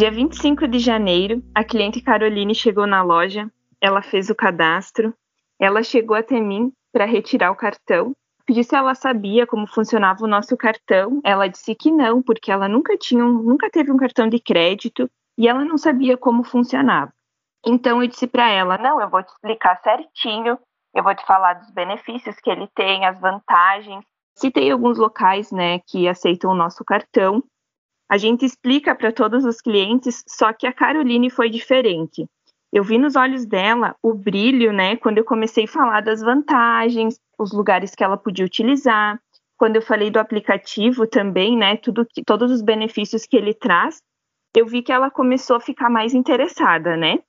Dia 25 de janeiro, a cliente Caroline chegou na loja, ela fez o cadastro, ela chegou até mim para retirar o cartão. Pedi se ela sabia como funcionava o nosso cartão. Ela disse que não, porque ela nunca tinha, um, nunca teve um cartão de crédito e ela não sabia como funcionava. Então eu disse para ela: "Não, eu vou te explicar certinho. Eu vou te falar dos benefícios que ele tem, as vantagens. Citei alguns locais, né, que aceitam o nosso cartão a gente explica para todos os clientes, só que a Caroline foi diferente. Eu vi nos olhos dela o brilho, né, quando eu comecei a falar das vantagens, os lugares que ela podia utilizar. Quando eu falei do aplicativo também, né, tudo que, todos os benefícios que ele traz, eu vi que ela começou a ficar mais interessada, né?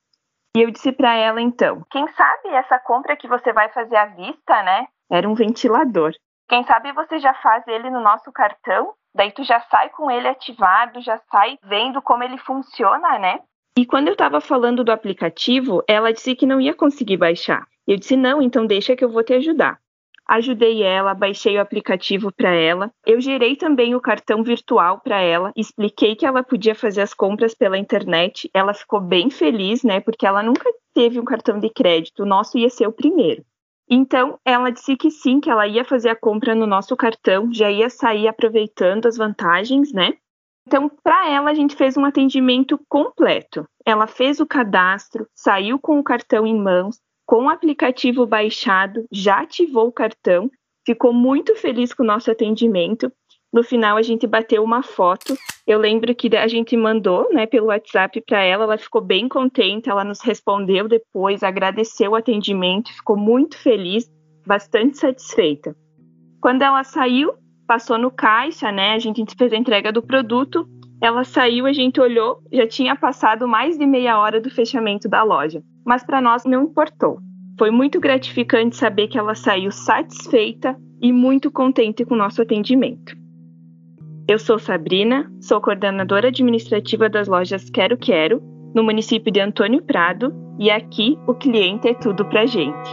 E eu disse para ela então, quem sabe essa compra que você vai fazer à vista, né? Era um ventilador. Quem sabe você já faz ele no nosso cartão Daí tu já sai com ele ativado, já sai vendo como ele funciona, né? E quando eu estava falando do aplicativo, ela disse que não ia conseguir baixar. Eu disse: "Não, então deixa que eu vou te ajudar". Ajudei ela, baixei o aplicativo para ela. Eu gerei também o cartão virtual para ela, expliquei que ela podia fazer as compras pela internet. Ela ficou bem feliz, né? Porque ela nunca teve um cartão de crédito. O nosso ia ser o primeiro. Então, ela disse que sim, que ela ia fazer a compra no nosso cartão, já ia sair aproveitando as vantagens, né? Então, para ela, a gente fez um atendimento completo. Ela fez o cadastro, saiu com o cartão em mãos, com o aplicativo baixado, já ativou o cartão, ficou muito feliz com o nosso atendimento no final a gente bateu uma foto. Eu lembro que a gente mandou, né, pelo WhatsApp para ela, ela ficou bem contente, ela nos respondeu depois, agradeceu o atendimento, ficou muito feliz, bastante satisfeita. Quando ela saiu, passou no caixa, né, a gente fez a entrega do produto, ela saiu, a gente olhou, já tinha passado mais de meia hora do fechamento da loja, mas para nós não importou. Foi muito gratificante saber que ela saiu satisfeita e muito contente com o nosso atendimento. Eu sou Sabrina, sou coordenadora administrativa das lojas Quero Quero, no município de Antônio Prado, e aqui o cliente é tudo pra gente.